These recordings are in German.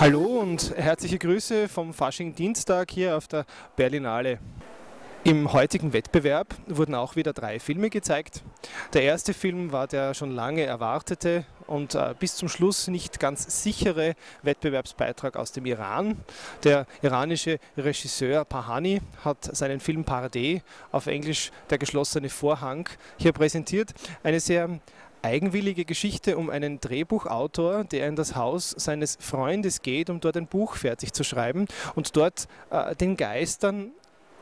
und herzliche Grüße vom Fasching Dienstag hier auf der Berlinale. Im heutigen Wettbewerb wurden auch wieder drei Filme gezeigt. Der erste Film war der schon lange erwartete und äh, bis zum Schluss nicht ganz sichere Wettbewerbsbeitrag aus dem Iran. Der iranische Regisseur Pahani hat seinen Film Paradis auf Englisch Der geschlossene Vorhang hier präsentiert. Eine sehr eigenwillige Geschichte um einen Drehbuchautor, der in das Haus seines Freundes geht, um dort ein Buch fertig zu schreiben und dort äh, den Geistern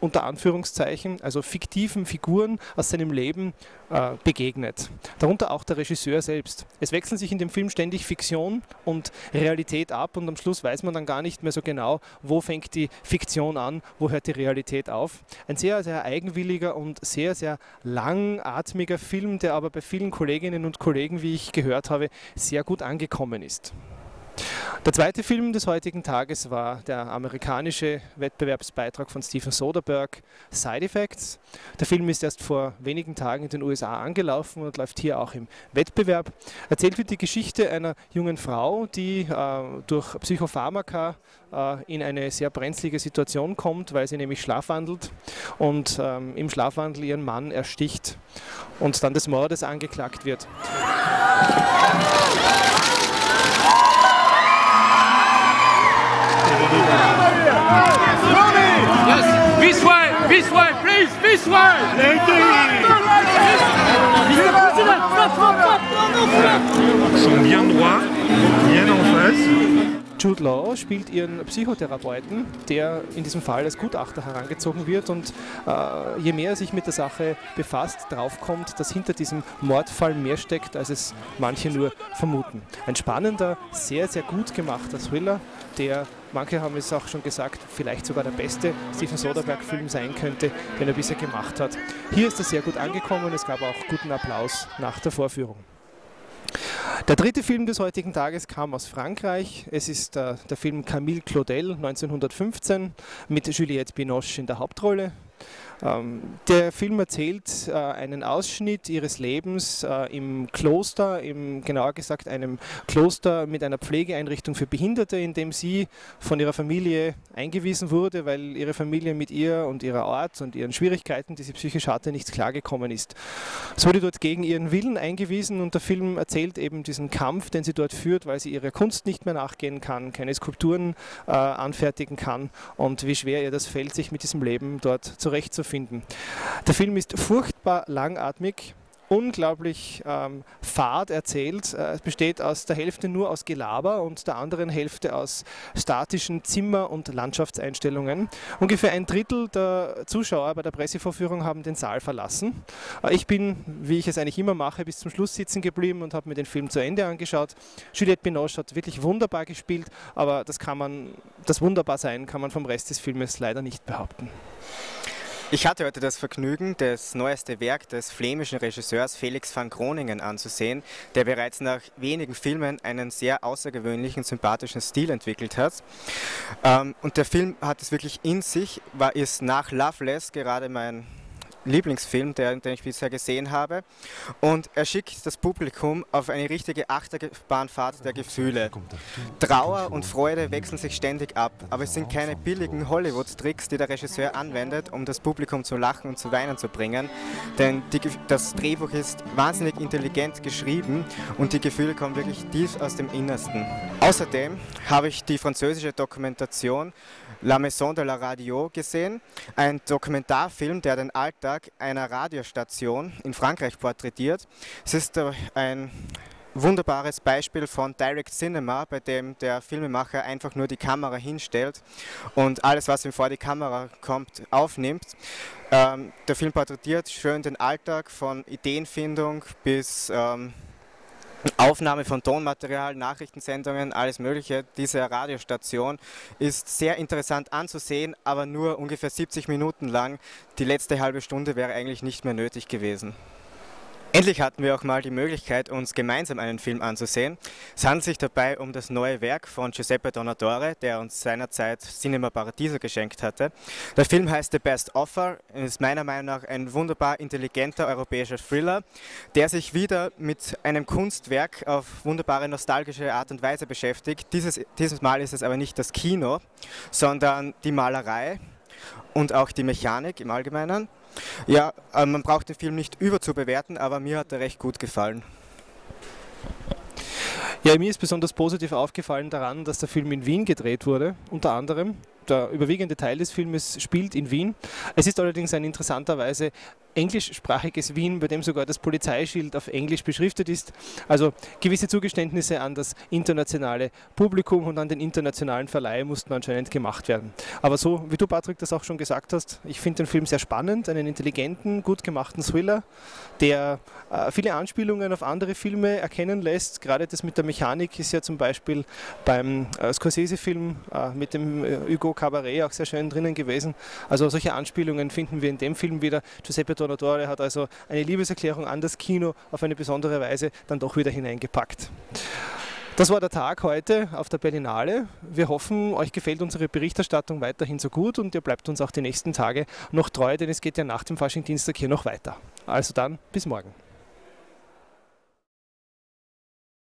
unter Anführungszeichen, also fiktiven Figuren aus seinem Leben äh, begegnet. Darunter auch der Regisseur selbst. Es wechseln sich in dem Film ständig Fiktion und Realität ab und am Schluss weiß man dann gar nicht mehr so genau, wo fängt die Fiktion an, wo hört die Realität auf. Ein sehr, sehr eigenwilliger und sehr, sehr langatmiger Film, der aber bei vielen Kolleginnen und Kollegen, wie ich gehört habe, sehr gut angekommen ist. Der zweite Film des heutigen Tages war der amerikanische Wettbewerbsbeitrag von Steven Soderbergh, Side Effects. Der Film ist erst vor wenigen Tagen in den USA angelaufen und läuft hier auch im Wettbewerb. Erzählt wird die Geschichte einer jungen Frau, die äh, durch Psychopharmaka äh, in eine sehr brenzlige Situation kommt, weil sie nämlich schlafwandelt und ähm, im Schlafwandel ihren Mann ersticht und dann des Mordes angeklagt wird. You. sont bien droits, bien en face. Jude Law spielt ihren Psychotherapeuten, der in diesem Fall als Gutachter herangezogen wird und äh, je mehr er sich mit der Sache befasst, draufkommt, dass hinter diesem Mordfall mehr steckt, als es manche nur vermuten. Ein spannender, sehr, sehr gut gemachter Thriller, der, manche haben es auch schon gesagt, vielleicht sogar der beste Steven Soderbergh-Film sein könnte, den er bisher gemacht hat. Hier ist er sehr gut angekommen, es gab auch guten Applaus nach der Vorführung. Der dritte Film des heutigen Tages kam aus Frankreich. Es ist äh, der Film Camille Claudel 1915 mit Juliette Binoche in der Hauptrolle. Ähm, der Film erzählt äh, einen Ausschnitt ihres Lebens äh, im Kloster, im, genauer gesagt einem Kloster mit einer Pflegeeinrichtung für Behinderte, in dem sie von ihrer Familie eingewiesen wurde, weil ihre Familie mit ihr und ihrer Art und ihren Schwierigkeiten, die sie psychisch hatte, nicht klargekommen ist. Es wurde dort gegen ihren Willen eingewiesen und der Film erzählt eben diesen Kampf, den sie dort führt, weil sie ihrer Kunst nicht mehr nachgehen kann, keine Skulpturen äh, anfertigen kann und wie schwer ihr das fällt, sich mit diesem Leben dort zurechtzufinden finden. Der Film ist furchtbar langatmig, unglaublich ähm, fad erzählt. Äh, es besteht aus der Hälfte nur aus Gelaber und der anderen Hälfte aus statischen Zimmer- und Landschaftseinstellungen. Ungefähr ein Drittel der Zuschauer bei der Pressevorführung haben den Saal verlassen. Äh, ich bin, wie ich es eigentlich immer mache, bis zum Schluss sitzen geblieben und habe mir den Film zu Ende angeschaut. Juliette Binoche hat wirklich wunderbar gespielt, aber das kann man, das Wunderbarsein kann man vom Rest des Filmes leider nicht behaupten. Ich hatte heute das Vergnügen, das neueste Werk des flämischen Regisseurs Felix van Groningen anzusehen, der bereits nach wenigen Filmen einen sehr außergewöhnlichen, sympathischen Stil entwickelt hat. Ähm, und der Film hat es wirklich in sich, war ist nach Loveless gerade mein Lieblingsfilm, den, den ich bisher gesehen habe. Und er schickt das Publikum auf eine richtige Achterbahnfahrt der Gefühle. Trauer und Freude wechseln sich ständig ab, aber es sind keine billigen Hollywood-Tricks, die der Regisseur anwendet, um das Publikum zu lachen und zu weinen zu bringen. Denn die, das Drehbuch ist wahnsinnig intelligent geschrieben und die Gefühle kommen wirklich tief aus dem Innersten. Außerdem habe ich die französische Dokumentation La Maison de la Radio gesehen, ein Dokumentarfilm, der den Alltag einer Radiostation in Frankreich porträtiert. Es ist äh, ein wunderbares Beispiel von Direct Cinema, bei dem der Filmemacher einfach nur die Kamera hinstellt und alles, was ihm vor die Kamera kommt, aufnimmt. Ähm, der Film porträtiert schön den Alltag von Ideenfindung bis ähm, Aufnahme von Tonmaterial, Nachrichtensendungen, alles Mögliche. Diese Radiostation ist sehr interessant anzusehen, aber nur ungefähr 70 Minuten lang. Die letzte halbe Stunde wäre eigentlich nicht mehr nötig gewesen. Endlich hatten wir auch mal die Möglichkeit, uns gemeinsam einen Film anzusehen. Es handelt sich dabei um das neue Werk von Giuseppe Donatore, der uns seinerzeit Cinema Paradiso geschenkt hatte. Der Film heißt The Best Offer und ist meiner Meinung nach ein wunderbar intelligenter europäischer Thriller, der sich wieder mit einem Kunstwerk auf wunderbare nostalgische Art und Weise beschäftigt. Dieses, dieses Mal ist es aber nicht das Kino, sondern die Malerei und auch die Mechanik im Allgemeinen. Ja, äh, man braucht den Film nicht überzubewerten, aber mir hat er recht gut gefallen. Ja, mir ist besonders positiv aufgefallen daran, dass der Film in Wien gedreht wurde, unter anderem. Der überwiegende Teil des Filmes spielt in Wien. Es ist allerdings ein interessanterweise englischsprachiges Wien, bei dem sogar das Polizeischild auf Englisch beschriftet ist. Also gewisse Zugeständnisse an das internationale Publikum und an den internationalen Verleih mussten anscheinend gemacht werden. Aber so, wie du Patrick das auch schon gesagt hast, ich finde den Film sehr spannend, einen intelligenten, gut gemachten Thriller, der äh, viele Anspielungen auf andere Filme erkennen lässt. Gerade das mit der Mechanik ist ja zum Beispiel beim äh, Scorsese-Film äh, mit dem äh, Hugo Cabaret auch sehr schön drinnen gewesen. Also solche Anspielungen finden wir in dem Film wieder. Giuseppe Donatore hat also eine Liebeserklärung an das Kino auf eine besondere Weise dann doch wieder hineingepackt. Das war der Tag heute auf der Berlinale. Wir hoffen, euch gefällt unsere Berichterstattung weiterhin so gut und ihr bleibt uns auch die nächsten Tage noch treu, denn es geht ja nach dem Faschingdienstag hier noch weiter. Also dann, bis morgen.